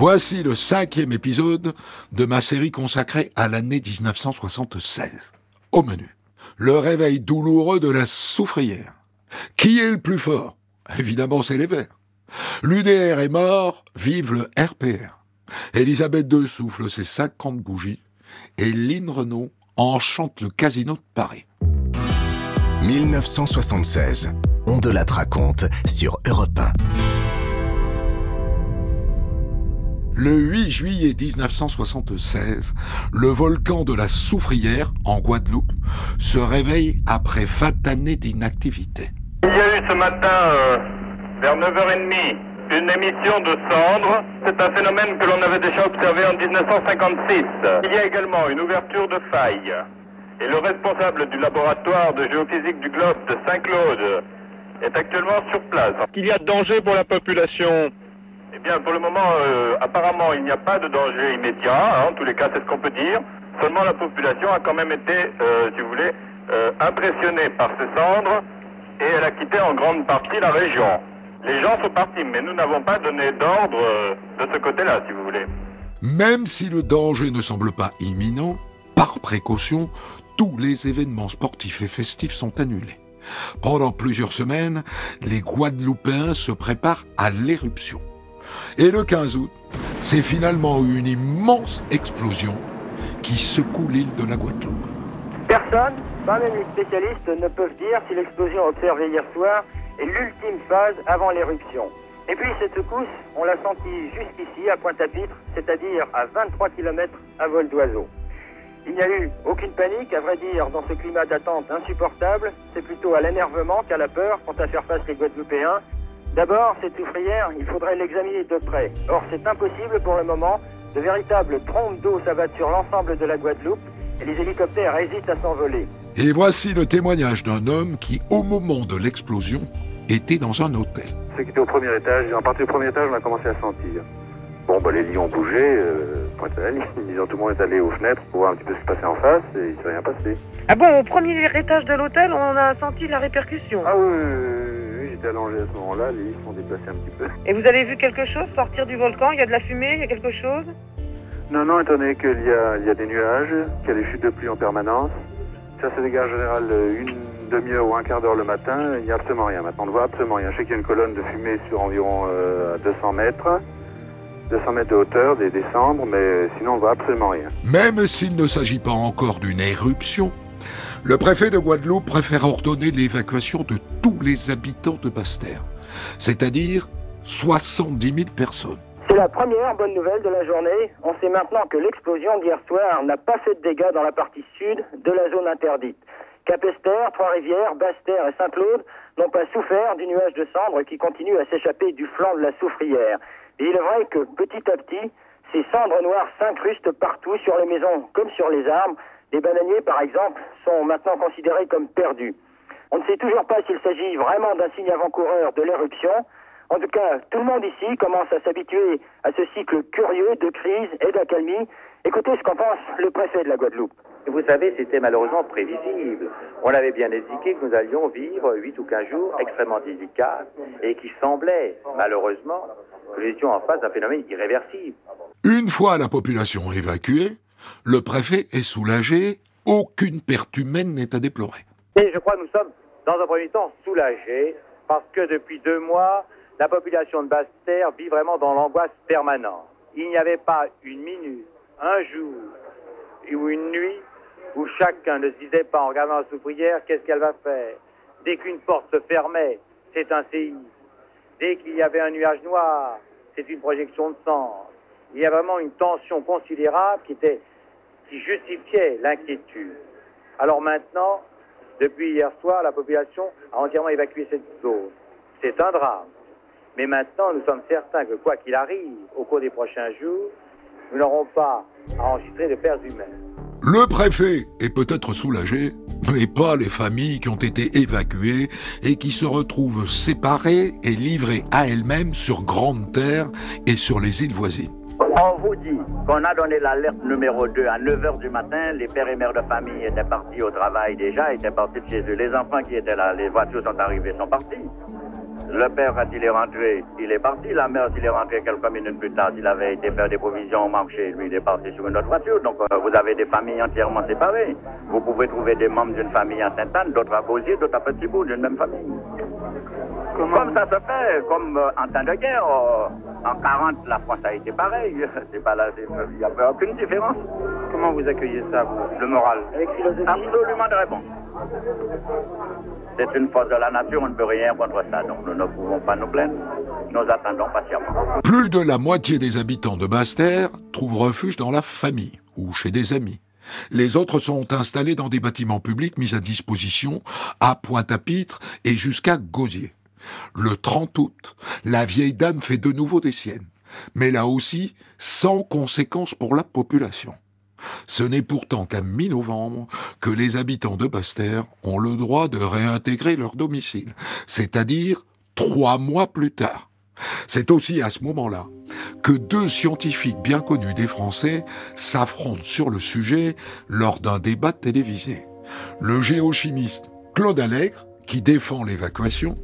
Voici le cinquième épisode de ma série consacrée à l'année 1976. Au menu, le réveil douloureux de la soufrière. Qui est le plus fort? Évidemment, c'est les Verts. L'UDR est mort, vive le RPR. Elisabeth II souffle ses 50 bougies et Lynn Renault enchante le casino de Paris. 1976. On de la raconte sur Europe 1. Le 8 juillet 1976, le volcan de la Soufrière, en Guadeloupe, se réveille après 20 années d'inactivité. Il y a eu ce matin, euh, vers 9h30, une émission de cendres. C'est un phénomène que l'on avait déjà observé en 1956. Il y a également une ouverture de faille. Et le responsable du laboratoire de géophysique du globe de Saint-Claude est actuellement sur place. Qu'il y a danger pour la population Eh bien, pour le moment, euh, apparemment, il n'y a pas de danger immédiat. hein, en tous les cas, c'est ce qu'on peut dire. Seulement, la population a quand même été, euh, si vous voulez, euh, impressionnée par ces cendres et elle a quitté en grande partie la région. Les gens sont partis, mais nous n'avons pas donné d'ordre de ce côté-là, si vous voulez. Même si le danger ne semble pas imminent, par précaution, tous les événements sportifs et festifs sont annulés. Pendant plusieurs semaines, les Guadeloupéens se préparent à l'éruption. Et le 15 août, c'est finalement une immense explosion qui secoue l'île de la Guadeloupe. Personne, pas même les spécialistes, ne peuvent dire si l'explosion observée hier soir est l'ultime phase avant l'éruption. Et puis cette secousse, on l'a sentie jusqu'ici à Pointe-à-Pitre, c'est-à-dire à 23 km à vol d'oiseau. Il n'y a eu aucune panique, à vrai dire, dans ce climat d'attente insupportable. C'est plutôt à l'énervement qu'à la peur quant à faire face les Guadeloupéens. D'abord, cette soufrière, il faudrait l'examiner de près. Or, c'est impossible pour le moment. De véritables trompes d'eau s'abattent sur l'ensemble de la Guadeloupe et les hélicoptères hésitent à s'envoler. Et voici le témoignage d'un homme qui, au moment de l'explosion, était dans un hôtel. Ceux qui étaient au premier étage, en partie du premier étage, on a commencé à sentir. Bon, bah, les lits ont bougé, euh, pointe à la ligne. Disons, tout le monde est allé aux fenêtres pour voir un petit peu ce qui se passait en face et il ne s'est rien passé. Ah bon, au premier étage de l'hôtel, on a senti la répercussion. Ah oui, oui, oui, j'étais allongé à ce moment-là, les lits se sont déplacés un petit peu. Et vous avez vu quelque chose sortir du volcan Il y a de la fumée, il y a quelque chose? Non, non, étant donné qu'il y a, il y a des nuages, qu'il y a des chutes de pluie en permanence, ça se dégage en général euh, une demi-heure ou un quart d'heure le matin, il n'y a absolument rien. Maintenant, on ne voit absolument rien. Je sais qu'il y a une colonne de fumée sur environ euh, 200 mètres, 200 mètres de hauteur, des, des cendres, mais sinon, on ne voit absolument rien. Même s'il ne s'agit pas encore d'une éruption, le préfet de Guadeloupe préfère ordonner l'évacuation de les habitants de Basse-Terre, c'est-à-dire 70 000 personnes. C'est la première bonne nouvelle de la journée. On sait maintenant que l'explosion d'hier soir n'a pas fait de dégâts dans la partie sud de la zone interdite. Capestère, Trois-Rivières, Basse-Terre et Saint-Claude n'ont pas souffert du nuage de cendres qui continue à s'échapper du flanc de la soufrière. Il est vrai que petit à petit, ces cendres noires s'incrustent partout sur les maisons comme sur les arbres. Les bananiers, par exemple, sont maintenant considérés comme perdus. On ne sait toujours pas s'il s'agit vraiment d'un signe avant-coureur de l'éruption. En tout cas, tout le monde ici commence à s'habituer à ce cycle curieux de crise et d'accalmie. Écoutez ce qu'en pense le préfet de la Guadeloupe. Vous savez, c'était malheureusement prévisible. On avait bien indiqué que nous allions vivre 8 ou 15 jours extrêmement délicats et qui semblait, malheureusement, que nous étions en face d'un phénomène irréversible. Une fois la population évacuée, le préfet est soulagé, aucune perte humaine n'est à déplorer. Et je crois que nous sommes, dans un premier temps, soulagés parce que depuis deux mois, la population de Basse-Terre vit vraiment dans l'angoisse permanente. Il n'y avait pas une minute, un jour ou une nuit où chacun ne se disait pas en regardant la soufrière qu'est-ce qu'elle va faire? Dès qu'une porte se fermait, c'est un séisme. Dès qu'il y avait un nuage noir, c'est une projection de sang. Il y a vraiment une tension considérable qui, qui justifiait l'inquiétude. Alors maintenant, depuis hier soir, la population a entièrement évacué cette zone. C'est un drame. Mais maintenant, nous sommes certains que quoi qu'il arrive, au cours des prochains jours, nous n'aurons pas à enregistrer de pertes humaines. Le préfet est peut-être soulagé, mais pas les familles qui ont été évacuées et qui se retrouvent séparées et livrées à elles-mêmes sur Grande Terre et sur les îles voisines. On vous dit qu'on a donné l'alerte numéro 2 à 9h du matin. Les pères et mères de famille étaient partis au travail déjà, étaient partis de chez eux. Les enfants qui étaient là, les voitures sont arrivées, sont partis. Le père, quand il est rentré, il est parti. La mère, s'il est rentré quelques minutes plus tard, il avait été faire des provisions au marché. Lui, il est parti sur une autre voiture. Donc, euh, vous avez des familles entièrement séparées. Vous pouvez trouver des membres d'une famille à Sainte-Anne, d'autres à Beausier, d'autres à Petit-Bout, d'une même famille. Comme ça se fait, comme euh, en temps de guerre. euh, en 40, la France a été pareille. C'est pas là, il n'y a aucune différence. Comment vous accueillez ça, vous, le moral Avec philosophie. Absolument très bon. C'est une force de la nature, on ne peut rien contre ça, donc nous ne pouvons pas nous plaindre. Nous attendons patiemment. Plus de la moitié des habitants de Basse-Terre trouvent refuge dans la famille ou chez des amis. Les autres sont installés dans des bâtiments publics mis à disposition à Pointe-à-Pitre et jusqu'à Gauzier. Le 30 août, la vieille dame fait de nouveau des siennes, mais là aussi sans conséquence pour la population. Ce n'est pourtant qu'à mi-novembre que les habitants de Basse-Terre ont le droit de réintégrer leur domicile, c'est-à-dire trois mois plus tard. C'est aussi à ce moment-là que deux scientifiques bien connus des Français s'affrontent sur le sujet lors d'un débat télévisé. Le géochimiste Claude Allègre, qui défend l'évacuation,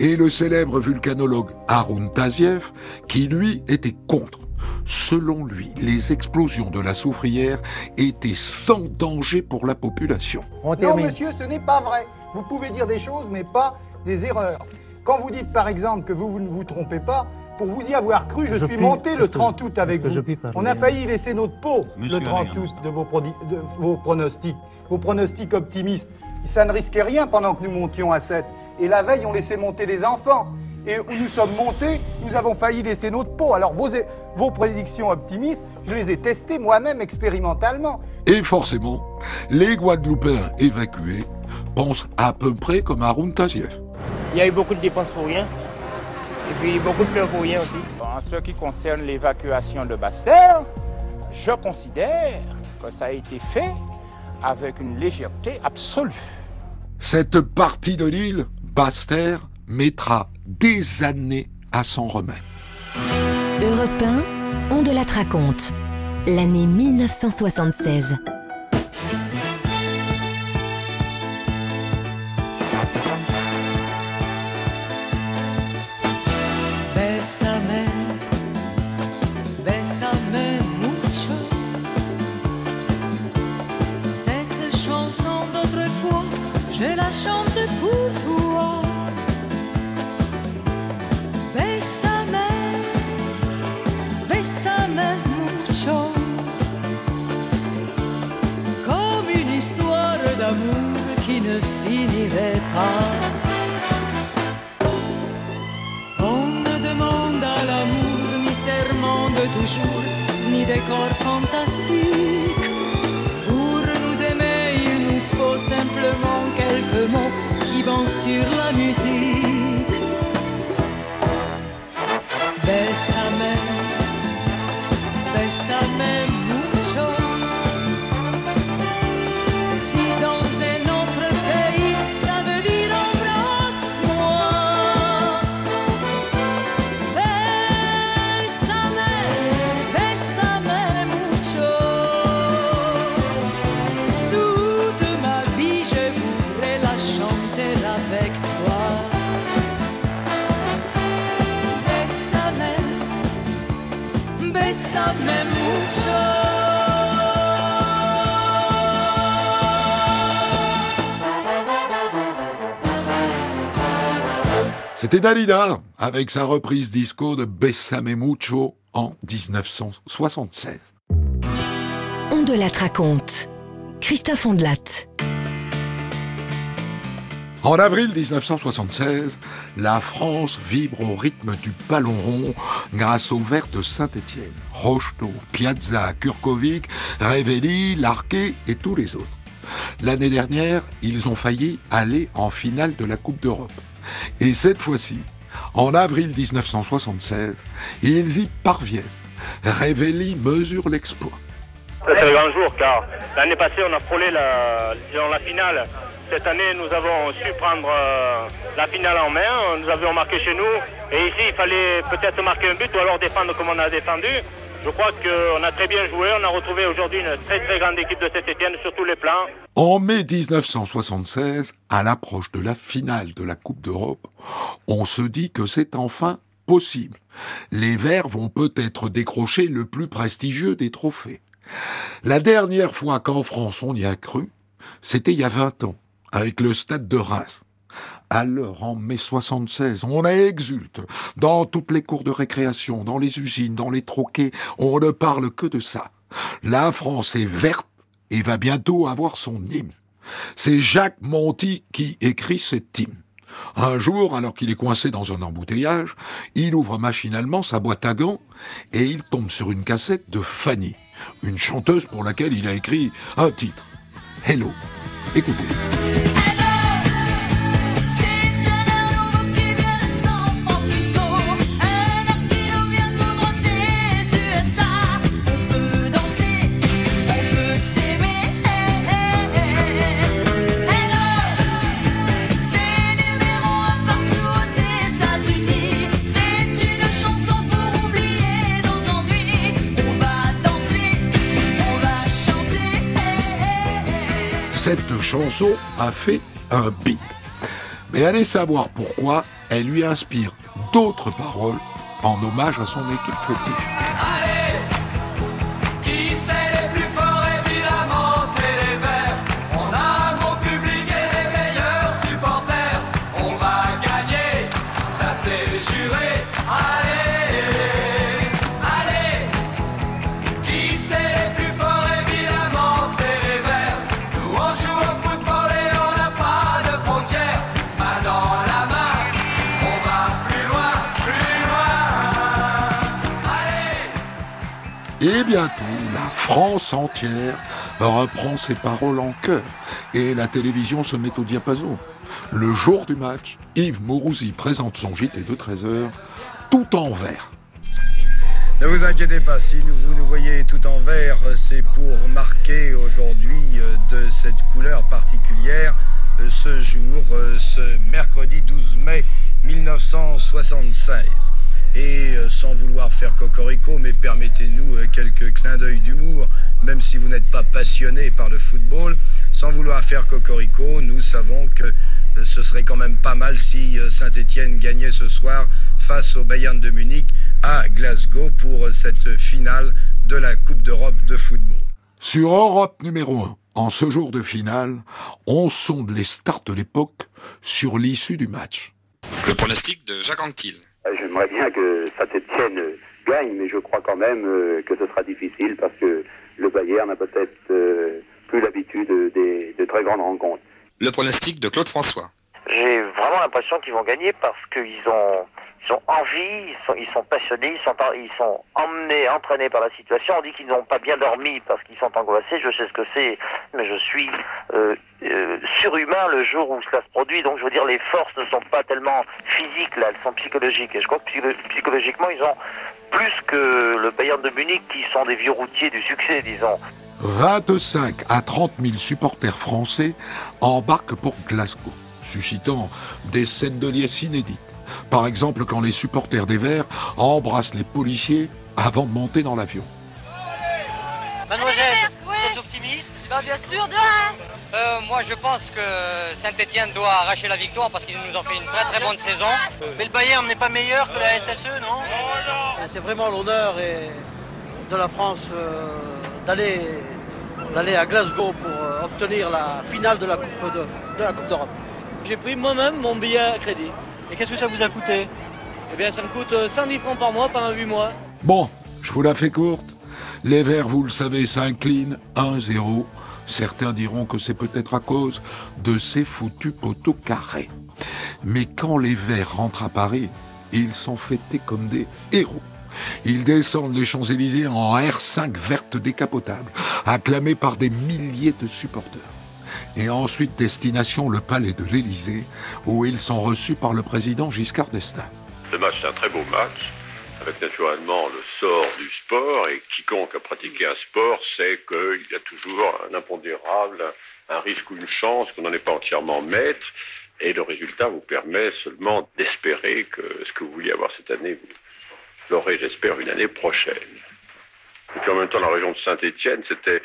et le célèbre vulcanologue Arun Taziev, qui lui était contre. Selon lui, les explosions de la soufrière étaient sans danger pour la population. Non, monsieur, ce n'est pas vrai. Vous pouvez dire des choses, mais pas des erreurs. Quand vous dites, par exemple, que vous, vous ne vous trompez pas, pour vous y avoir cru, je, Je suis puis- monté le est-ce que- 30 août avec vous. je puis parler On a failli laisser notre peau Monsieur le 30 Alain. août de vos, de vos pronostics. Vos pronostics optimistes. Ça ne risquait rien pendant que nous montions à 7. Et la veille, on laissait monter des enfants. Et où nous sommes montés, nous avons failli laisser notre peau. Alors vos, vos prédictions optimistes, je les ai testées moi-même expérimentalement. Et forcément, les Guadeloupéens évacués pensent à peu près comme Arun Taziev. Il y a eu beaucoup de dépenses pour rien. Et puis beaucoup de pleurs pour rien aussi. En ce qui concerne l'évacuation de Basse-Terre, je considère que ça a été fait avec une légèreté absolue. Cette partie de l'île, Basse-Terre, mettra des années à s'en remettre. Europe 1, on de la raconte. L'année 1976. La chante pour toi. Bésame, bésame mucho. Comme une histoire d'amour qui ne finirait pas. On ne demande à l'amour ni serment de toujours, ni décor fantastique. Pour nous aimer, il nous faut simplement sur la musique. C'était Dalida avec sa reprise disco de Bessame Mucho en 1976. On de la raconte. Christophe Ondelat. En avril 1976, la France vibre au rythme du ballon rond grâce aux Verts de Saint-Étienne, Rocheteau, Piazza, Kurkovic, Revelli, Larquet et tous les autres. L'année dernière, ils ont failli aller en finale de la Coupe d'Europe. Et cette fois-ci, en avril 1976, ils y parviennent. Revelli mesure l'exploit. C'est le grand jour car l'année passée on a frôlé la, la finale. Cette année nous avons su prendre euh, la finale en main, nous avions marqué chez nous et ici il fallait peut-être marquer un but ou alors défendre comme on a défendu. Je crois qu'on a très bien joué. On a retrouvé aujourd'hui une très très grande équipe de Saint-Etienne sur tous les plans. En mai 1976, à l'approche de la finale de la Coupe d'Europe, on se dit que c'est enfin possible. Les Verts vont peut-être décrocher le plus prestigieux des trophées. La dernière fois qu'en France on y a cru, c'était il y a 20 ans, avec le stade de Reims. Alors, en mai 76, on exulte. Dans toutes les cours de récréation, dans les usines, dans les troquets, on ne parle que de ça. La France est verte et va bientôt avoir son hymne. C'est Jacques Monty qui écrit cet hymne. Un jour, alors qu'il est coincé dans un embouteillage, il ouvre machinalement sa boîte à gants et il tombe sur une cassette de Fanny, une chanteuse pour laquelle il a écrit un titre. Hello. Écoutez. Chanson a fait un beat. Mais allez savoir pourquoi elle lui inspire d'autres paroles en hommage à son équipe fétiche. Et bientôt, la France entière reprend ses paroles en chœur et la télévision se met au diapason. Le jour du match, Yves Mourouzi présente son JT de 13h tout en vert. Ne vous inquiétez pas, si vous nous voyez tout en vert, c'est pour marquer aujourd'hui euh, de cette couleur particulière euh, ce jour, euh, ce mercredi 12 mai 1976. Et euh, sans vouloir faire cocorico, mais permettez-nous euh, quelques clins d'œil d'humour, même si vous n'êtes pas passionné par le football, sans vouloir faire cocorico, nous savons que euh, ce serait quand même pas mal si Saint-Étienne gagnait ce soir face au Bayern de Munich à Glasgow pour cette finale de la Coupe d'Europe de football. Sur Europe numéro 1, en ce jour de finale, on sonde les starts de l'époque sur l'issue du match. Le pronostic de Jacques Anquetil. J'aimerais bien que Saint-Etienne gagne, mais je crois quand même euh, que ce sera difficile parce que le Bayern n'a peut-être euh, plus l'habitude des, de très grandes rencontres. Le pronostic de Claude François. J'ai vraiment l'impression qu'ils vont gagner parce qu'ils ont, ils ont envie, ils sont, sont passionnés, ils sont, ils sont emmenés, entraînés par la situation. On dit qu'ils n'ont pas bien dormi parce qu'ils sont angoissés. Je sais ce que c'est, mais je suis euh, euh, surhumain le jour où cela se produit. Donc je veux dire, les forces ne sont pas tellement physiques là, elles sont psychologiques. Et je crois que psychologiquement, ils ont plus que le Bayern de Munich qui sont des vieux routiers du succès, disons. 25 à 30 000 supporters français embarquent pour Glasgow, suscitant des scènes de liesse inédites. Par exemple, quand les supporters des Verts embrassent les policiers avant de monter dans l'avion. Mademoiselle, vous êtes optimiste? Bah, Bien sûr, de rien. Euh, moi, je pense que Saint-Etienne doit arracher la victoire parce qu'ils nous ont fait une très très bonne saison. Mais le Bayern n'est pas meilleur que la SSE, non? C'est vraiment l'honneur de la France euh, d'aller d'aller à Glasgow pour euh, obtenir la finale de la Coupe de, de la Coupe d'Europe. J'ai pris moi-même mon billet à crédit. Et qu'est-ce que ça vous a coûté Eh bien, ça me coûte 110 francs par mois pendant 8 mois. Bon, je vous la fais courte. Les Verts, vous le savez, s'inclinent 1-0. Certains diront que c'est peut-être à cause de ces foutus poteaux carrés. Mais quand les Verts rentrent à Paris, ils sont fêtés comme des héros. Ils descendent les Champs-Élysées en R5 verte décapotable, acclamés par des milliers de supporters. Et ensuite, destination le palais de l'Élysée, où ils sont reçus par le président Giscard d'Estaing. Ce match, c'est un très beau match, avec naturellement le sort du sport, et quiconque a pratiqué un sport sait qu'il y a toujours un impondérable, un risque ou une chance, qu'on n'en est pas entièrement maître, et le résultat vous permet seulement d'espérer que ce que vous vouliez avoir cette année, vous l'aurez, j'espère, une année prochaine. Et puis en même temps, la région de Saint-Étienne, c'était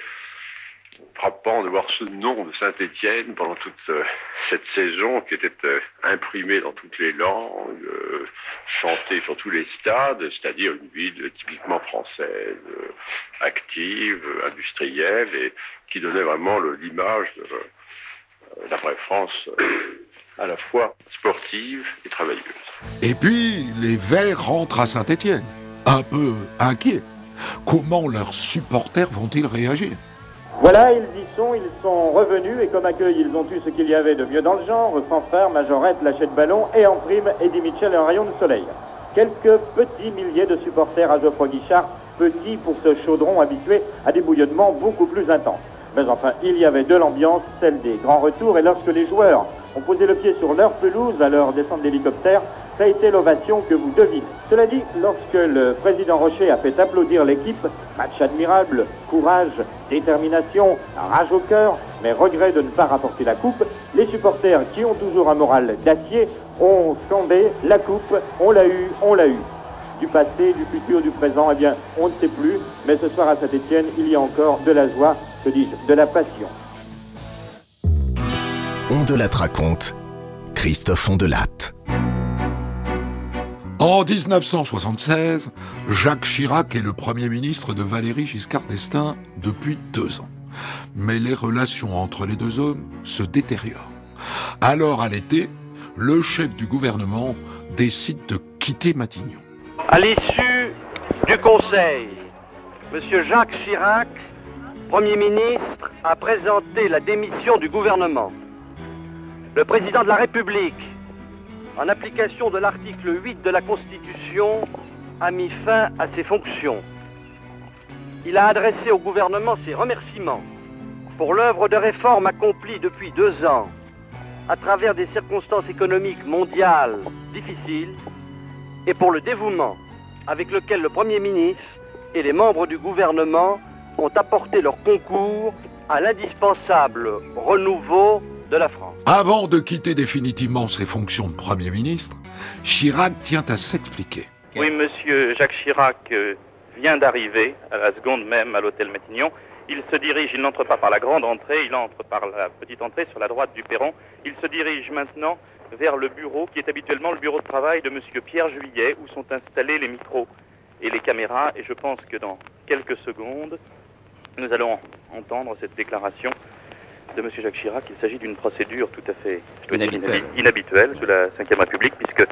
frappant de voir ce nom de Saint-Étienne pendant toute euh, cette saison qui était euh, imprimé dans toutes les langues, euh, chanté sur tous les stades, c'est-à-dire une ville typiquement française, active, industrielle, et qui donnait vraiment l'image de la vraie France à la fois sportive et travailleuse. Et puis, les Verts rentrent à Saint-Étienne, un peu inquiets. Comment leurs supporters vont-ils réagir? Voilà, ils y sont, ils sont revenus et comme accueil, ils ont eu ce qu'il y avait de mieux dans le genre, fanfare, majorette, lâcher de ballon et en prime, Eddie Mitchell et un rayon de soleil. Quelques petits milliers de supporters à Geoffroy Guichard, petits pour ce chaudron habitué à des bouillonnements beaucoup plus intenses. Mais enfin, il y avait de l'ambiance, celle des grands retours, et lorsque les joueurs ont posé le pied sur leur pelouse à leur descente d'hélicoptère, ça a été l'ovation que vous devinez. Cela dit, lorsque le président Rocher a fait applaudir l'équipe, match admirable, courage, détermination, rage au cœur, mais regret de ne pas rapporter la coupe, les supporters qui ont toujours un moral d'acier ont scandé la coupe, on l'a eu, on l'a eu. Du passé, du futur, du présent, eh bien, on ne sait plus, mais ce soir à Saint-Etienne, il y a encore de la joie, que dis-je, de la passion. Raconte. Christophe Ondelatte. En 1976, Jacques Chirac est le Premier ministre de Valéry Giscard d'Estaing depuis deux ans. Mais les relations entre les deux hommes se détériorent. Alors, à l'été, le chef du gouvernement décide de quitter Matignon. À l'issue du Conseil, M. Jacques Chirac, Premier ministre, a présenté la démission du gouvernement. Le président de la République, en application de l'article 8 de la Constitution, a mis fin à ses fonctions. Il a adressé au gouvernement ses remerciements pour l'œuvre de réforme accomplie depuis deux ans à travers des circonstances économiques mondiales difficiles et pour le dévouement avec lequel le Premier ministre et les membres du gouvernement ont apporté leur concours à l'indispensable renouveau de la France. Avant de quitter définitivement ses fonctions de Premier ministre, Chirac tient à s'expliquer. Oui, monsieur Jacques Chirac euh, vient d'arriver, à la seconde même, à l'hôtel Matignon. Il se dirige, il n'entre pas par la grande entrée, il entre par la petite entrée sur la droite du perron. Il se dirige maintenant vers le bureau qui est habituellement le bureau de travail de monsieur Pierre Juillet, où sont installés les micros et les caméras. Et je pense que dans quelques secondes, nous allons entendre cette déclaration de monsieur Jacques Chirac. Il s'agit d'une procédure tout à fait inhabituelle sous la Ve République, puisque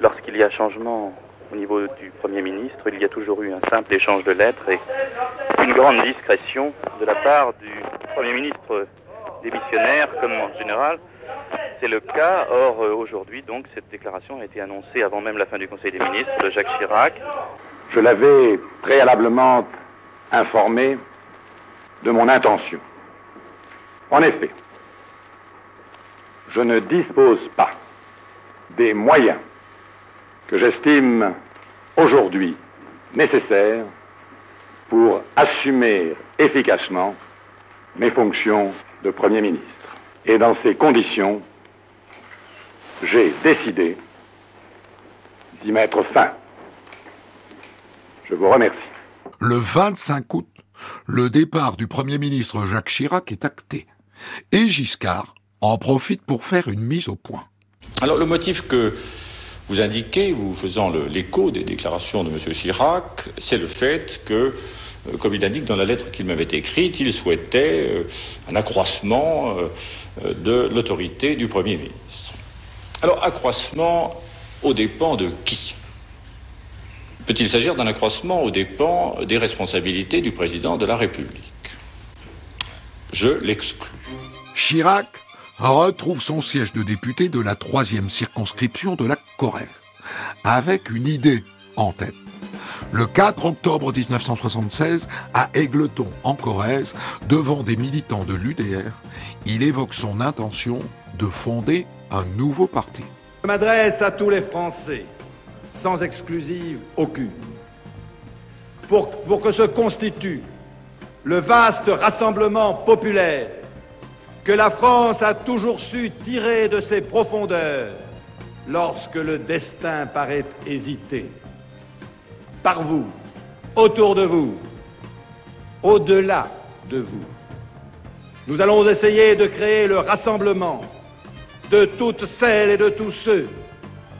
lorsqu'il y a changement au niveau du Premier ministre, il y a toujours eu un simple échange de lettres et une grande discrétion de la part du Premier ministre démissionnaire, comme en général. C'est le cas. Or, euh, aujourd'hui, donc, cette déclaration a été annoncée avant même la fin du Conseil des ministres de Jacques Chirac. Je l'avais préalablement informé de mon intention. En effet, je ne dispose pas des moyens que j'estime aujourd'hui nécessaires pour assumer efficacement mes fonctions de Premier ministre. Et dans ces conditions, j'ai décidé d'y mettre fin. Je vous remercie. Le 25 août, le départ du Premier ministre Jacques Chirac est acté. Et Giscard en profite pour faire une mise au point. Alors le motif que vous indiquez, vous faisant l'écho des déclarations de M. Chirac, c'est le fait que, euh, comme il indique dans la lettre qu'il m'avait écrite, il souhaitait euh, un accroissement euh, de l'autorité du Premier ministre. Alors accroissement aux dépens de qui? Peut-il s'agir d'un accroissement aux dépens des responsabilités du président de la République? Je l'exclus. Chirac retrouve son siège de député de la troisième circonscription de la Corrèze, avec une idée en tête. Le 4 octobre 1976, à Aigleton, en Corrèze, devant des militants de l'UDR, il évoque son intention de fonder un nouveau parti. Je m'adresse à tous les Français, sans exclusive aucune, pour, pour que se constitue le vaste rassemblement populaire que la France a toujours su tirer de ses profondeurs lorsque le destin paraît hésiter. Par vous, autour de vous, au-delà de vous. Nous allons essayer de créer le rassemblement de toutes celles et de tous ceux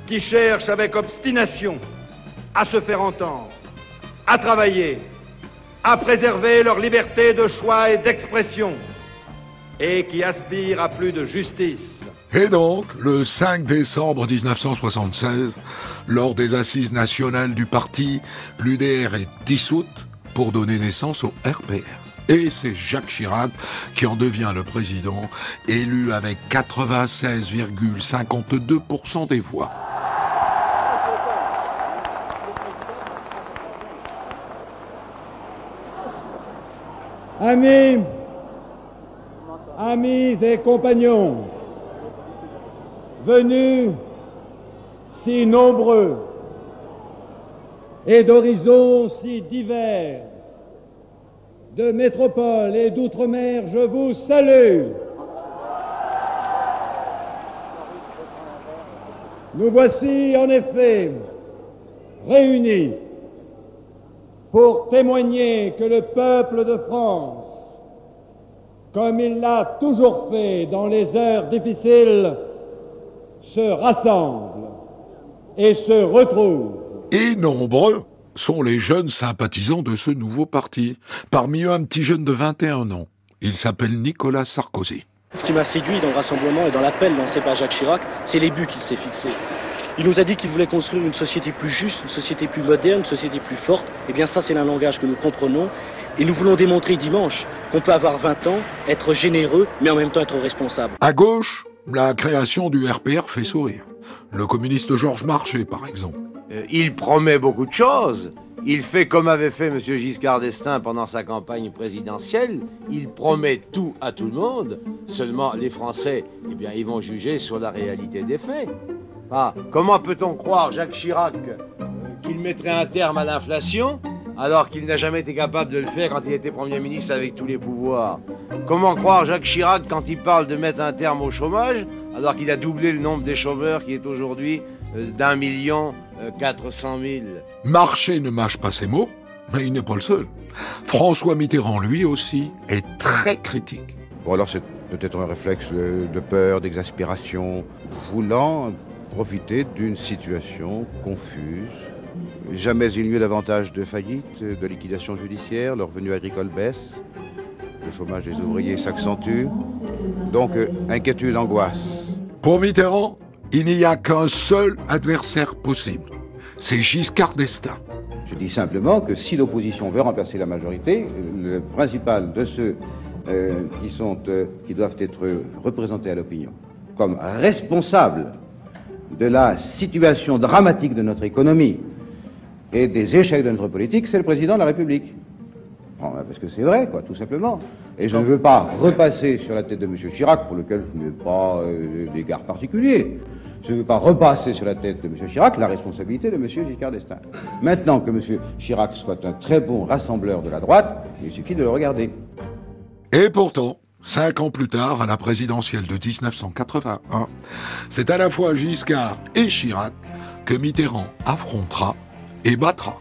qui cherchent avec obstination à se faire entendre, à travailler, à préserver leur liberté de choix et d'expression, et qui aspirent à plus de justice. Et donc, le 5 décembre 1976, lors des assises nationales du parti, l'UDR est dissoute pour donner naissance au RPR. Et c'est Jacques Chirac qui en devient le président, élu avec 96,52% des voix. Amis, amis et compagnons, venus si nombreux et d'horizons si divers, de métropole et d'outre-mer, je vous salue. Nous voici en effet réunis pour témoigner que le peuple de France, comme il l'a toujours fait dans les heures difficiles, se rassemble et se retrouve. Et nombreux sont les jeunes sympathisants de ce nouveau parti. Parmi eux, un petit jeune de 21 ans. Il s'appelle Nicolas Sarkozy. Ce qui m'a séduit dans le rassemblement et dans l'appel lancé par Jacques Chirac, c'est les buts qu'il s'est fixés. Il nous a dit qu'il voulait construire une société plus juste, une société plus moderne, une société plus forte. Et bien ça, c'est un langage que nous comprenons. Et nous voulons démontrer dimanche qu'on peut avoir 20 ans, être généreux, mais en même temps être responsable. À gauche, la création du RPR fait sourire. Le communiste Georges Marchais, par exemple. Euh, il promet beaucoup de choses. Il fait comme avait fait M. Giscard d'Estaing pendant sa campagne présidentielle. Il promet tout à tout le monde. Seulement, les Français, eh bien, ils vont juger sur la réalité des faits. Ah, comment peut-on croire, Jacques Chirac, euh, qu'il mettrait un terme à l'inflation alors qu'il n'a jamais été capable de le faire quand il était Premier ministre avec tous les pouvoirs? Comment croire Jacques Chirac quand il parle de mettre un terme au chômage alors qu'il a doublé le nombre des chômeurs qui est aujourd'hui euh, d'un million euh, quatre cent mille? Marché ne mâche pas ses mots, mais il n'est pas le seul. François Mitterrand, lui aussi, est très critique. Bon, alors c'est peut-être un réflexe de, de peur, d'exaspération, voulant profiter d'une situation confuse. Jamais il n'y a eu davantage de faillites, de liquidations judiciaires, le revenu agricole baisse, le chômage des ouvriers s'accentue. Donc, euh, inquiétude, angoisse. Pour Mitterrand, il n'y a qu'un seul adversaire possible. C'est Giscard d'Estaing. Je dis simplement que si l'opposition veut remplacer la majorité, le principal de ceux euh, qui, sont, euh, qui doivent être représentés à l'opinion comme responsables de la situation dramatique de notre économie et des échecs de notre politique, c'est le président de la République. Bon, parce que c'est vrai, quoi, tout simplement. Et je ne veux pas repasser sur la tête de M. Chirac, pour lequel je n'ai pas euh, d'égard particulier. Je ne veux pas repasser sur la tête de M. Chirac la responsabilité de M. Giscard d'Estaing. Maintenant que M. Chirac soit un très bon rassembleur de la droite, il suffit de le regarder. Et pourtant, cinq ans plus tard, à la présidentielle de 1981, c'est à la fois Giscard et Chirac que Mitterrand affrontera et battra.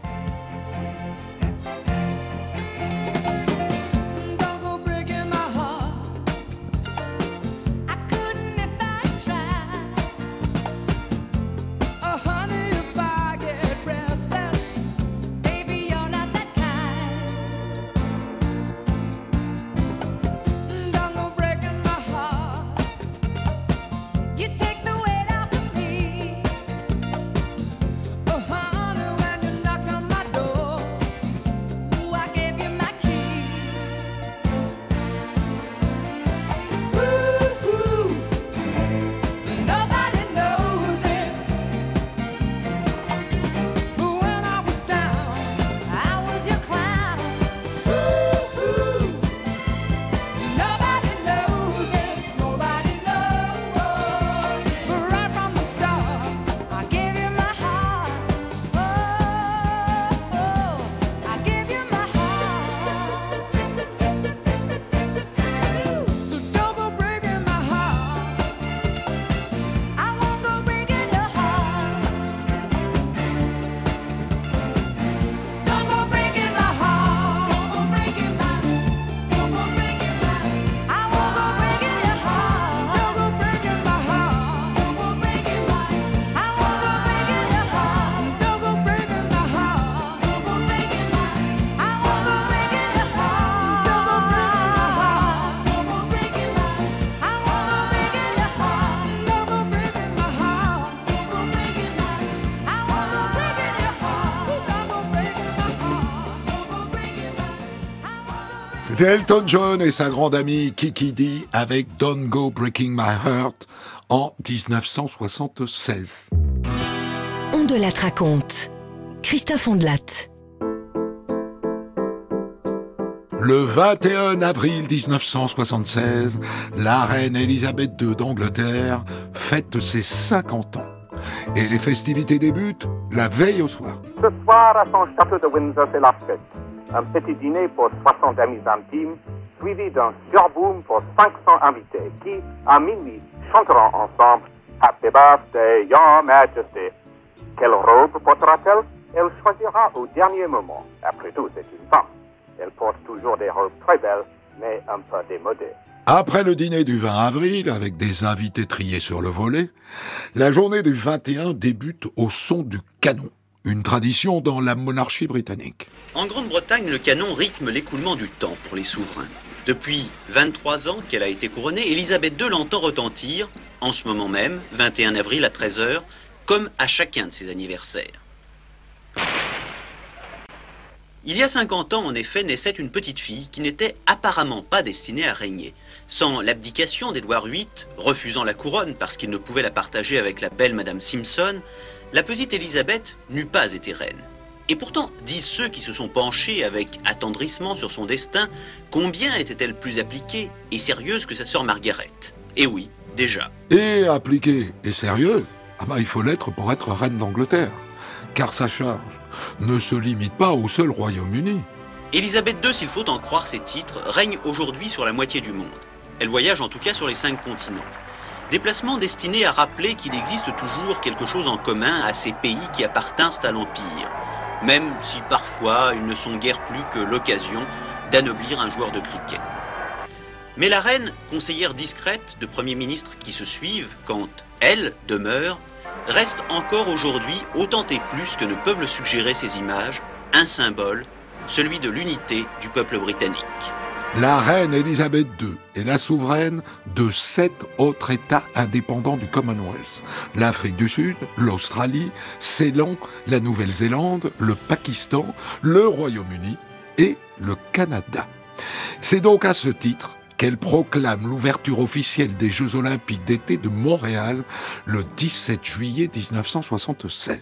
C'était Elton John et sa grande amie Kiki D avec Don't Go Breaking My Heart en 1976. On de la raconte. Christophe Ondelat. Le 21 avril 1976, la reine Elisabeth II d'Angleterre fête ses 50 ans. Et les festivités débutent la veille au soir. Ce soir, à son château de Windsor, c'est la fête. Un petit dîner pour 60 amis intimes, suivi d'un surboom pour 500 invités qui, à minuit, chanteront ensemble Happy Birthday, Your Majesty. Quelle robe portera-t-elle? Elle choisira au dernier moment. Après tout, c'est une femme. Elle porte toujours des robes très belles, mais un peu démodées. Après le dîner du 20 avril, avec des invités triés sur le volet, la journée du 21 débute au son du canon, une tradition dans la monarchie britannique. En Grande-Bretagne, le canon rythme l'écoulement du temps pour les souverains. Depuis 23 ans qu'elle a été couronnée, Elisabeth II l'entend retentir, en ce moment même, 21 avril à 13h, comme à chacun de ses anniversaires. Il y a 50 ans, en effet, naissait une petite fille qui n'était apparemment pas destinée à régner. Sans l'abdication d'Édouard VIII, refusant la couronne parce qu'il ne pouvait la partager avec la belle Madame Simpson, la petite Élisabeth n'eût pas été reine. Et pourtant, disent ceux qui se sont penchés avec attendrissement sur son destin, combien était-elle plus appliquée et sérieuse que sa sœur Margaret Et oui, déjà. Et appliquée et sérieuse ah bah, il faut l'être pour être reine d'Angleterre, car sa charge ne se limite pas au seul Royaume-Uni. Élisabeth II, s'il faut en croire ses titres, règne aujourd'hui sur la moitié du monde. Elle voyage en tout cas sur les cinq continents. Déplacement destiné à rappeler qu'il existe toujours quelque chose en commun à ces pays qui appartinrent à l'Empire, même si parfois ils ne sont guère plus que l'occasion d'anoblir un joueur de cricket. Mais la reine, conseillère discrète de premiers ministres qui se suivent, quand elle demeure, reste encore aujourd'hui, autant et plus que ne peuvent le suggérer ces images, un symbole, celui de l'unité du peuple britannique. La reine Elisabeth II est la souveraine de sept autres États indépendants du Commonwealth. L'Afrique du Sud, l'Australie, Ceylan, la Nouvelle-Zélande, le Pakistan, le Royaume-Uni et le Canada. C'est donc à ce titre qu'elle proclame l'ouverture officielle des Jeux olympiques d'été de Montréal le 17 juillet 1976.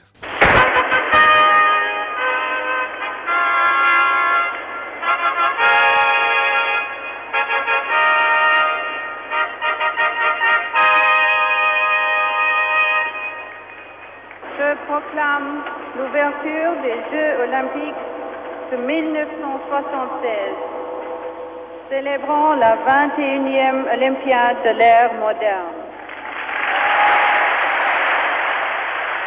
L'ouverture des Jeux olympiques de 1976 célébrant la 21e Olympiade de l'ère moderne.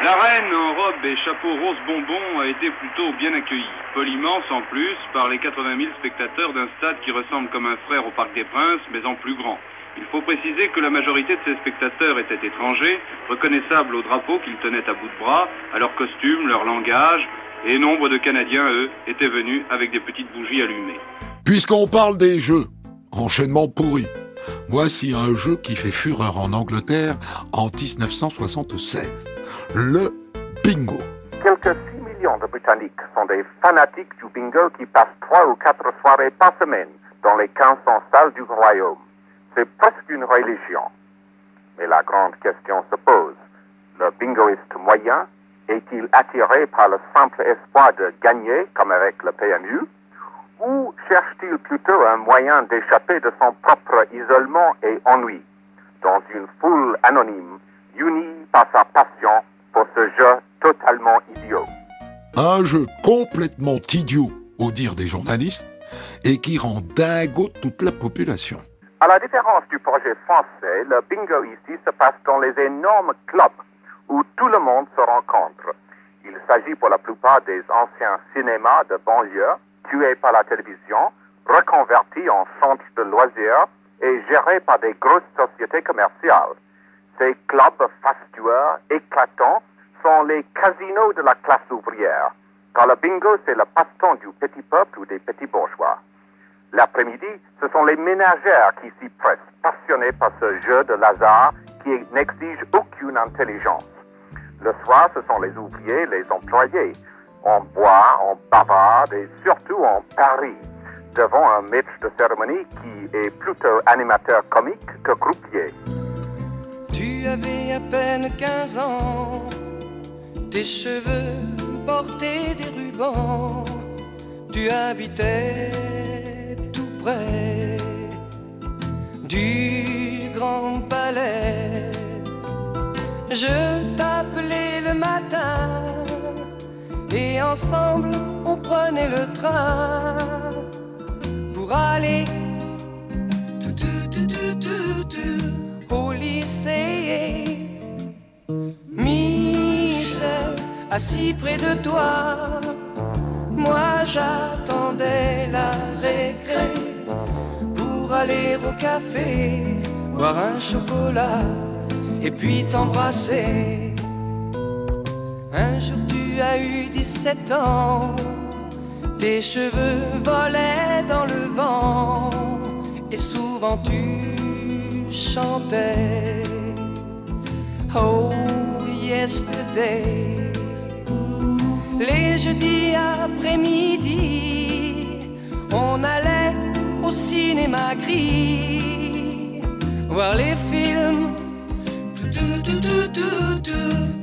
La reine en robe et chapeau rose bonbon a été plutôt bien accueillie. Poliment, sans plus, par les 80 000 spectateurs d'un stade qui ressemble comme un frère au Parc des Princes, mais en plus grand. Il faut préciser que la majorité de ces spectateurs étaient étrangers, reconnaissables au drapeau qu'ils tenaient à bout de bras, à leur costume, leur langage, et nombre de Canadiens, eux, étaient venus avec des petites bougies allumées. Puisqu'on parle des jeux, enchaînement pourri. Voici un jeu qui fait fureur en Angleterre en 1976. Le bingo. Quelques 6 millions de Britanniques sont des fanatiques du bingo qui passent 3 ou 4 soirées par semaine dans les 1500 salles du royaume. C'est presque une religion. Mais la grande question se pose. Le bingoiste moyen est-il attiré par le simple espoir de gagner, comme avec le PMU, ou cherche-t-il plutôt un moyen d'échapper de son propre isolement et ennui dans une foule anonyme, unie par sa passion pour ce jeu totalement idiot? Un jeu complètement idiot, au dire des journalistes, et qui rend dingo toute la population. À la différence du projet français, le bingo ici se passe dans les énormes clubs où tout le monde se rencontre. Il s'agit pour la plupart des anciens cinémas de banlieue tués par la télévision, reconvertis en centres de loisirs et gérés par des grosses sociétés commerciales. Ces clubs fastueux, éclatants, sont les casinos de la classe ouvrière, car le bingo, c'est le passe-temps du petit peuple ou des petits bourgeois. L'après-midi, ce sont les ménagères qui s'y pressent, passionnés par ce jeu de hasard qui n'exige aucune intelligence. Le soir, ce sont les ouvriers, les employés. On boit, on bavarde et surtout on parie. devant un maître de cérémonie qui est plutôt animateur comique que croupier. Tu avais à peine 15 ans, tes cheveux portaient des rubans, tu habitais du grand palais. Je t'appelais le matin et ensemble on prenait le train pour aller tout, tout, tout, tout, tout, tout, au lycée. Michel, assis près de toi, moi j'attendais la aller au café, boire un chocolat et puis t'embrasser. Un jour tu as eu 17 ans, tes cheveux volaient dans le vent et souvent tu chantais. Oh, yesterday. Les jeudis après-midi, on allait cinéma gris voir les films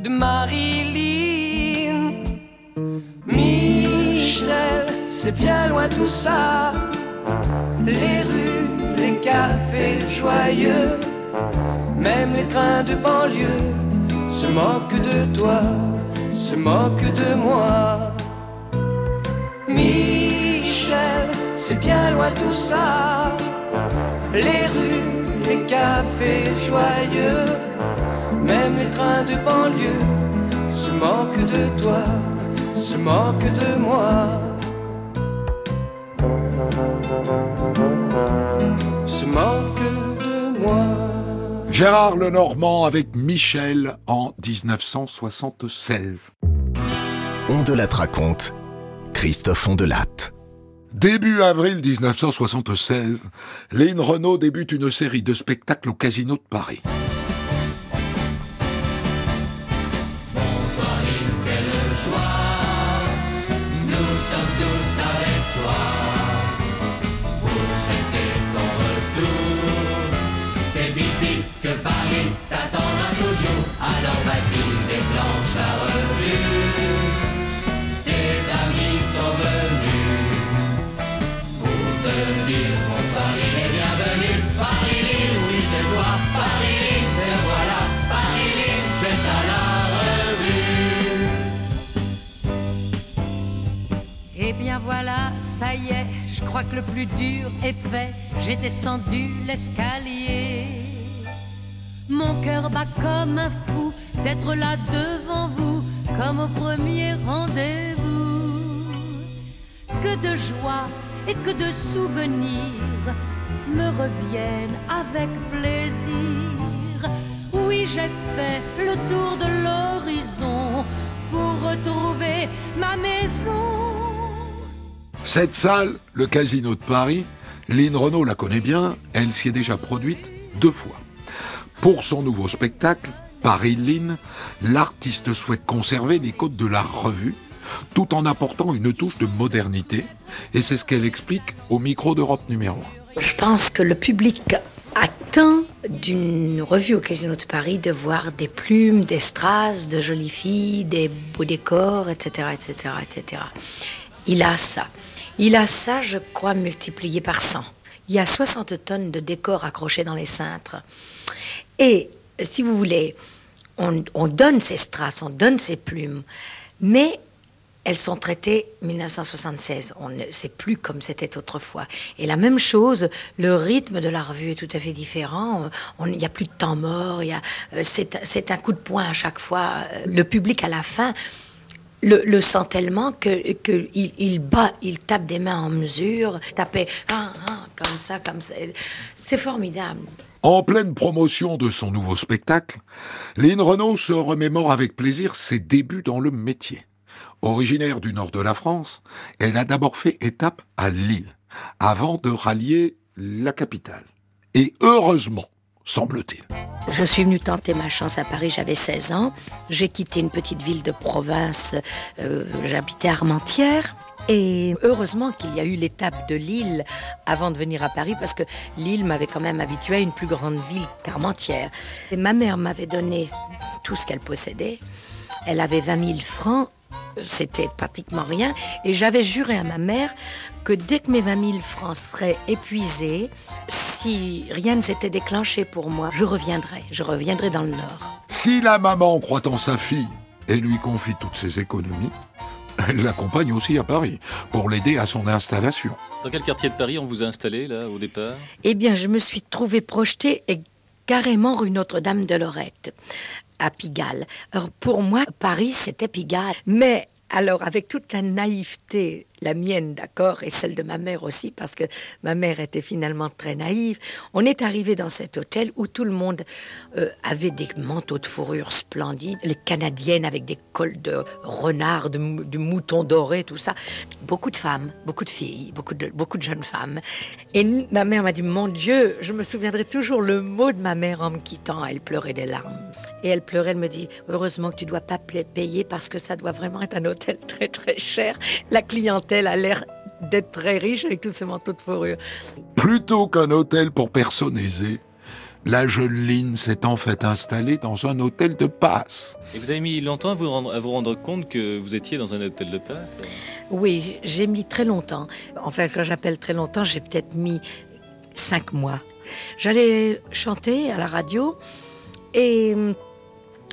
de Marilyn. Michel, c'est bien loin tout ça. Les rues, les cafés joyeux, même les trains de banlieue se moquent de toi, se moquent de moi. Michel, c'est bien loin tout ça. Les rues, les cafés joyeux, même les trains de banlieue se moquent de toi, se moquent de moi. Se moquent de moi. Gérard Lenormand avec Michel en 1976. On de la raconte, Christophe Ondelatte. Début avril 1976, Lynn Renault débute une série de spectacles au Casino de Paris. Voilà, ça y est, je crois que le plus dur est fait. J'ai descendu l'escalier. Mon cœur bat comme un fou d'être là devant vous, comme au premier rendez-vous. Que de joie et que de souvenirs me reviennent avec plaisir. Oui, j'ai fait le tour de l'horizon pour retrouver ma maison. Cette salle, le Casino de Paris, Lynn Renault la connaît bien, elle s'y est déjà produite deux fois. Pour son nouveau spectacle, Paris Lynn, l'artiste souhaite conserver les codes de la revue, tout en apportant une touche de modernité, et c'est ce qu'elle explique au micro d'Europe numéro 1. Je pense que le public attend d'une revue au Casino de Paris de voir des plumes, des strass, de jolies filles, des beaux décors, etc., etc., etc. Il a ça. Il a ça, je crois, multiplié par 100. Il y a 60 tonnes de décors accrochés dans les cintres. Et, si vous voulez, on, on donne ces strass, on donne ces plumes, mais elles sont traitées 1976. On ne sait plus comme c'était autrefois. Et la même chose, le rythme de la revue est tout à fait différent. Il n'y a plus de temps mort. euh, C'est c'est un coup de poing à chaque fois. Euh, Le public, à la fin, le, le tellement que, bat, il tape des mains en mesure, tapait ah, ah, comme ça, comme ça. C'est formidable. En pleine promotion de son nouveau spectacle, Lynn Renault se remémore avec plaisir ses débuts dans le métier. Originaire du nord de la France, elle a d'abord fait étape à Lille, avant de rallier la capitale. Et heureusement, Je suis venue tenter ma chance à Paris, j'avais 16 ans. J'ai quitté une petite ville de province, euh, j'habitais Armentières. Et heureusement qu'il y a eu l'étape de Lille avant de venir à Paris, parce que Lille m'avait quand même habitué à une plus grande ville qu'Armentières. Ma mère m'avait donné tout ce qu'elle possédait. Elle avait 20 000 francs, c'était pratiquement rien. Et j'avais juré à ma mère que dès que mes 20 000 francs seraient épuisés, si rien ne s'était déclenché pour moi, je reviendrai. Je reviendrai dans le Nord. Si la maman croit en sa fille et lui confie toutes ses économies, elle l'accompagne aussi à Paris pour l'aider à son installation. Dans quel quartier de Paris on vous a installé, là, au départ? Eh bien, je me suis trouvée projetée et carrément rue Notre-Dame de Lorette, à Pigalle. Alors, pour moi, Paris, c'était Pigalle. Mais alors, avec toute la naïveté, la mienne, d'accord, et celle de ma mère aussi, parce que ma mère était finalement très naïve, on est arrivé dans cet hôtel où tout le monde euh, avait des manteaux de fourrure splendides, les Canadiennes avec des cols de renard, de, mou- de mouton doré, tout ça. Beaucoup de femmes, beaucoup de filles, beaucoup de, jeunes femmes. Et ma mère m'a dit, mon Dieu, je me souviendrai toujours le mot de ma mère en me quittant. Elle pleurait des larmes. Et elle pleurait, elle me dit, heureusement que tu dois pas payer parce que ça doit vraiment être un hôtel très très cher. La clientèle a l'air d'être très riche avec tous ces manteaux de fourrure. Plutôt qu'un hôtel pour personnes aisées, la jeune Lynn s'est en fait installée dans un hôtel de passe. Et vous avez mis longtemps à vous rendre, à vous rendre compte que vous étiez dans un hôtel de passe? Oui, j'ai mis très longtemps. Enfin, quand j'appelle très longtemps, j'ai peut-être mis cinq mois. J'allais chanter à la radio et hum,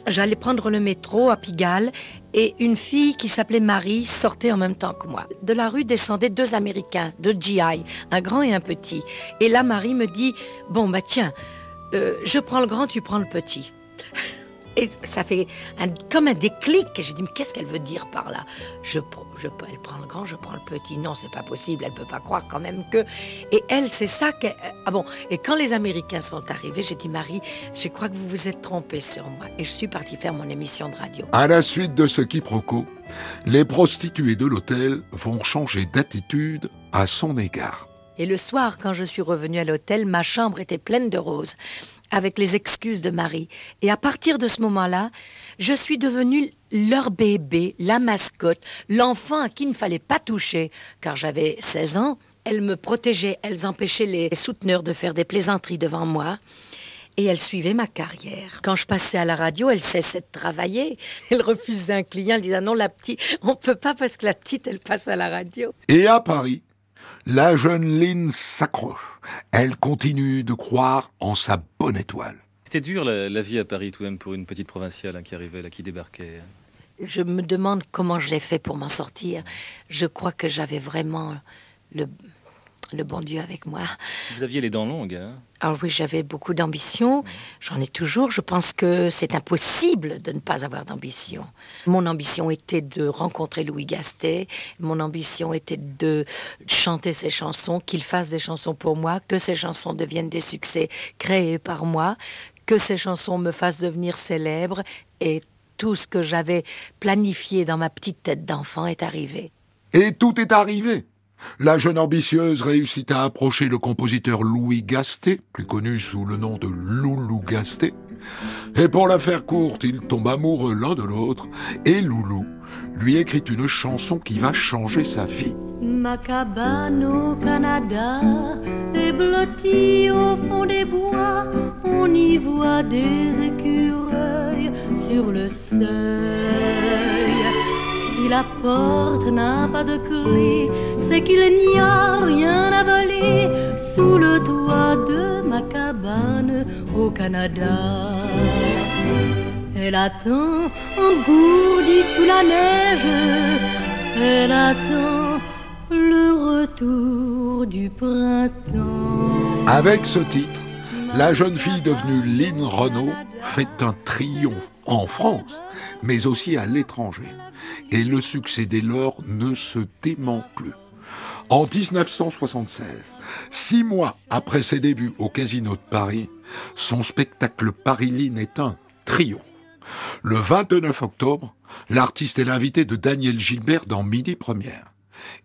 j'allais prendre le métro à Pigalle et une fille qui s'appelait Marie sortait en même temps que moi. De la rue descendaient deux Américains, deux GI, un grand et un petit. Et là, Marie me dit, bon, bah tiens, euh, je prends le grand, tu prends le petit. Et ça fait un- comme un déclic. J'ai dit, mais qu'est-ce qu'elle veut dire par là? Je, Elle prend le grand, je prends le petit. Non, c'est pas possible. Elle peut pas croire quand même que. Et elle, c'est ça que. Ah bon. Et quand les Américains sont arrivés, j'ai dit, Marie, je crois que vous vous êtes trompée sur moi. Et je suis partie faire mon émission de radio. À la suite de ce quiproquo, les prostituées de l'hôtel vont changer d'attitude à son égard. Et le soir, quand je suis revenue à l'hôtel, ma chambre était pleine de roses, avec les excuses de Marie. Et à partir de ce moment-là, je suis devenue leur bébé, la mascotte, l'enfant à qui il ne fallait pas toucher, car j'avais 16 ans. Elles me protégeaient, elles empêchaient les souteneurs de faire des plaisanteries devant moi. Et elles suivaient ma carrière. Quand je passais à la radio, elles cessaient de travailler. Elles refusaient un client, elles disaient non, la petite, on peut pas parce que la petite, elle passe à la radio. Et à Paris, la jeune Lynn s'accroche. Elle continue de croire en sa bonne étoile. C'était dur la, la vie à Paris tout de même pour une petite provinciale hein, qui arrivait là, qui débarquait. Je me demande comment j'ai fait pour m'en sortir. Je crois que j'avais vraiment le, le bon Dieu avec moi. Vous aviez les dents longues. Hein Alors oui, j'avais beaucoup d'ambition. J'en ai toujours. Je pense que c'est impossible de ne pas avoir d'ambition. Mon ambition était de rencontrer Louis Gastet. Mon ambition était de chanter ses chansons, qu'il fasse des chansons pour moi, que ces chansons deviennent des succès créés par moi, que ces chansons me fassent devenir célèbre. Et tout ce que j'avais planifié dans ma petite tête d'enfant est arrivé. Et tout est arrivé. La jeune ambitieuse réussit à approcher le compositeur Louis Gastet, plus connu sous le nom de Loulou Gastet. Et pour la faire courte, ils tombent amoureux l'un de l'autre, et Loulou lui écrit une chanson qui va changer sa vie. Ma cabane au Canada est blottie au fond des bois. On y voit des écureuils sur le seuil. La porte n'a pas de clé, c'est qu'il n'y a rien à voler sous le toit de ma cabane au Canada. Elle attend engourdie sous la neige, elle attend le retour du printemps. Avec ce titre, la jeune fille devenue Lynn Renault fait un triomphe en France, mais aussi à l'étranger. Et le succès dès lors ne se dément plus. En 1976, six mois après ses débuts au Casino de Paris, son spectacle Paris Lynn est un triomphe. Le 29 octobre, l'artiste est l'invité de Daniel Gilbert dans Midi Première.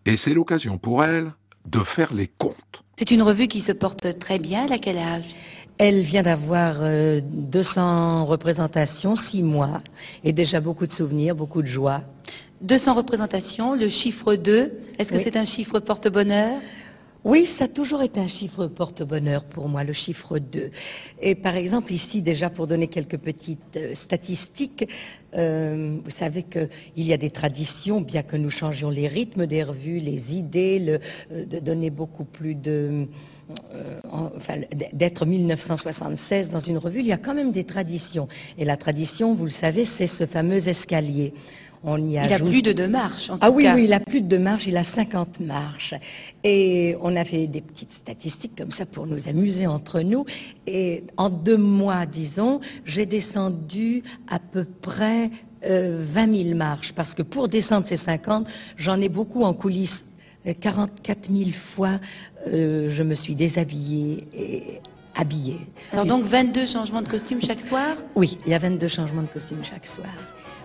Et c'est l'occasion pour elle de faire les comptes. C'est une revue qui se porte très bien. A quel âge? Elle vient d'avoir euh, 200 représentations, 6 mois, et déjà beaucoup de souvenirs, beaucoup de joie. 200 représentations, le chiffre 2, est-ce que Oui. c'est un chiffre porte-bonheur? Oui, ça a toujours été un chiffre porte-bonheur pour moi, le chiffre 2. Et par exemple, ici, déjà pour donner quelques petites euh, statistiques, euh, vous savez qu'il y a des traditions, bien que nous changions les rythmes des revues, les idées, le- euh, de donner beaucoup plus de... euh, enfin, d'être 1976 dans une revue, il y a quand même des traditions. Et la tradition, vous le savez, c'est ce fameux escalier. On y Il a ajoute- plus de deux marches, en ah tout oui, cas. oui, il a plus de deux marches, il a 50 marches. Et on a fait des petites statistiques comme ça pour nous amuser entre nous. Et en deux mois, disons, j'ai descendu à peu près euh, 20 000 marches. Parce que pour descendre ces 50, j'en ai beaucoup en coulisses. Euh, 44 000 fois, euh, je me suis déshabillée et habillée. Alors donc 22 changements de costume chaque soir? Oui, il y a 22 changements de costume chaque soir.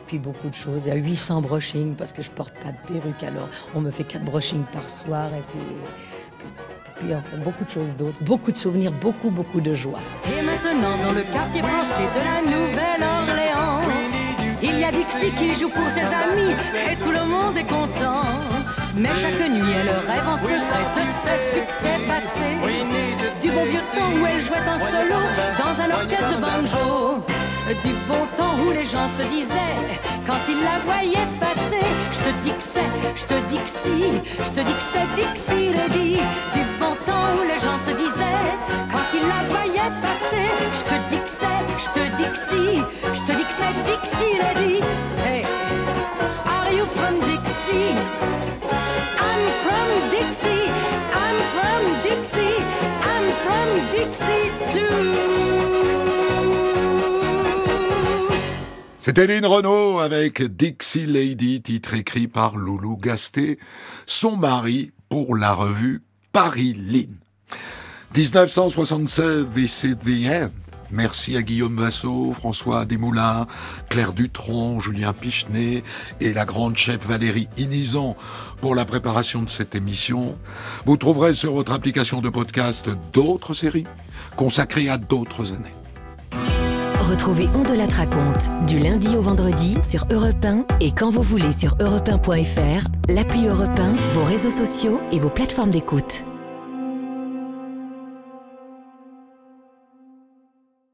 Puis beaucoup de choses. Il y a 800 brushings parce que je porte pas de perruque. Alors on me fait 4 brushings par soir. Et puis, puis, puis enfin, beaucoup de choses d'autres. Beaucoup de souvenirs, beaucoup, beaucoup de joie. Et maintenant, dans le quartier français de la Nouvelle-Orléans, il y a Dixie qui joue pour ses amis et tout le monde est content. Mais chaque nuit, elle rêve en secret de ses succès passés. Du bon vieux temps où elle jouait en solo dans un orchestre de banjo. Du bon temps où les gens se disaient quand ils la voyaient passer. Je te dis que c'est, je te dis que si, je te dis que c'est Dixie Lady. Du bon temps où les gens se disaient quand ils la voyaient passer. Je te dis que c'est, je te dis que si, je te dis que c'est Dixie Lady. Hey, are you from Dixie? From Dixie, I'm from Dixie, I'm from Dixie too. C'était Lynn Renault avec Dixie Lady, titre écrit par Loulou Gasté, son mari pour la revue Paris Lynn. 1976, This is the End. Merci à Guillaume Vassot, François Desmoulins, Claire Dutronc, Julien Pichenet et la grande chef Valérie Inizan pour la préparation de cette émission. Vous trouverez sur votre application de podcast d'autres séries consacrées à d'autres années. Retrouvez On de la du lundi au vendredi sur Europe 1 et quand vous voulez sur europe1.fr, l'appli Europe 1, vos réseaux sociaux et vos plateformes d'écoute.